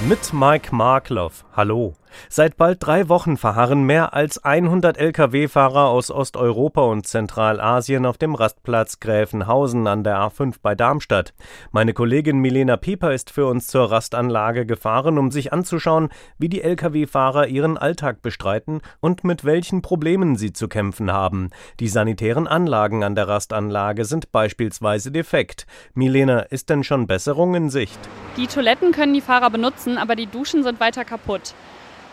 Mit Mike Markloff. Hallo. Seit bald drei Wochen verharren mehr als 100 Lkw-Fahrer aus Osteuropa und Zentralasien auf dem Rastplatz Gräfenhausen an der A5 bei Darmstadt. Meine Kollegin Milena Pieper ist für uns zur Rastanlage gefahren, um sich anzuschauen, wie die Lkw-Fahrer ihren Alltag bestreiten und mit welchen Problemen sie zu kämpfen haben. Die sanitären Anlagen an der Rastanlage sind beispielsweise defekt. Milena, ist denn schon Besserung in Sicht? Die Toiletten können die Fahrer benutzen, aber die Duschen sind weiter kaputt.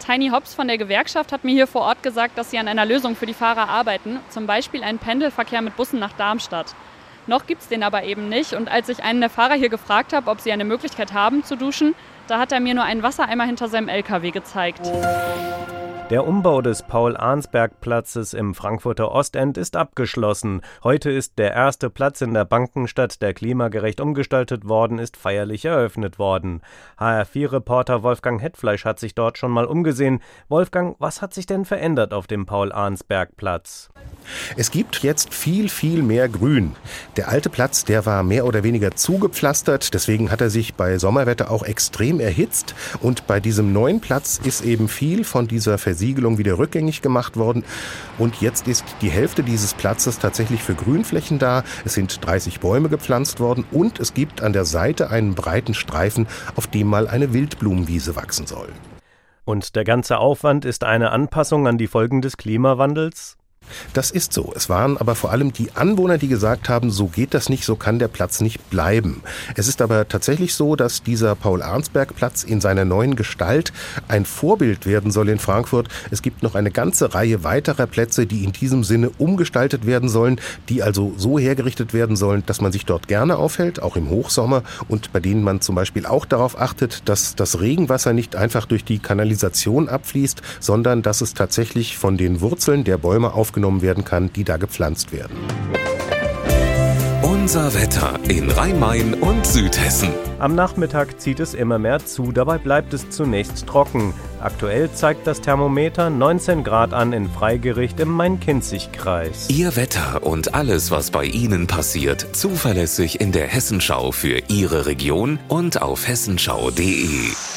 Tiny Hops von der Gewerkschaft hat mir hier vor Ort gesagt, dass sie an einer Lösung für die Fahrer arbeiten, zum Beispiel einen Pendelverkehr mit Bussen nach Darmstadt. Noch gibt es den aber eben nicht und als ich einen der Fahrer hier gefragt habe, ob sie eine Möglichkeit haben zu duschen, da hat er mir nur einen Wassereimer hinter seinem LKW gezeigt. Der Umbau des Paul-Arnsberg-Platzes im Frankfurter Ostend ist abgeschlossen. Heute ist der erste Platz in der Bankenstadt, der klimagerecht umgestaltet worden ist, feierlich eröffnet worden. HR4-Reporter Wolfgang Hetfleisch hat sich dort schon mal umgesehen. Wolfgang, was hat sich denn verändert auf dem Paul-Arnsberg-Platz? Es gibt jetzt viel, viel mehr Grün. Der alte Platz, der war mehr oder weniger zugepflastert, deswegen hat er sich bei Sommerwetter auch extrem erhitzt und bei diesem neuen Platz ist eben viel von dieser Versiegelung wieder rückgängig gemacht worden und jetzt ist die Hälfte dieses Platzes tatsächlich für Grünflächen da. Es sind 30 Bäume gepflanzt worden und es gibt an der Seite einen breiten Streifen, auf dem mal eine Wildblumenwiese wachsen soll. Und der ganze Aufwand ist eine Anpassung an die Folgen des Klimawandels? Das ist so. Es waren aber vor allem die Anwohner, die gesagt haben, so geht das nicht, so kann der Platz nicht bleiben. Es ist aber tatsächlich so, dass dieser Paul-Arnsberg-Platz in seiner neuen Gestalt ein Vorbild werden soll in Frankfurt. Es gibt noch eine ganze Reihe weiterer Plätze, die in diesem Sinne umgestaltet werden sollen, die also so hergerichtet werden sollen, dass man sich dort gerne aufhält, auch im Hochsommer und bei denen man zum Beispiel auch darauf achtet, dass das Regenwasser nicht einfach durch die Kanalisation abfließt, sondern dass es tatsächlich von den Wurzeln der Bäume auf aufgenommen werden kann, die da gepflanzt werden. Unser Wetter in Rhein-Main und Südhessen. Am Nachmittag zieht es immer mehr zu, dabei bleibt es zunächst trocken. Aktuell zeigt das Thermometer 19 Grad an in Freigericht im Main-Kinzig-Kreis. Ihr Wetter und alles, was bei Ihnen passiert, zuverlässig in der Hessenschau für Ihre Region und auf hessenschau.de.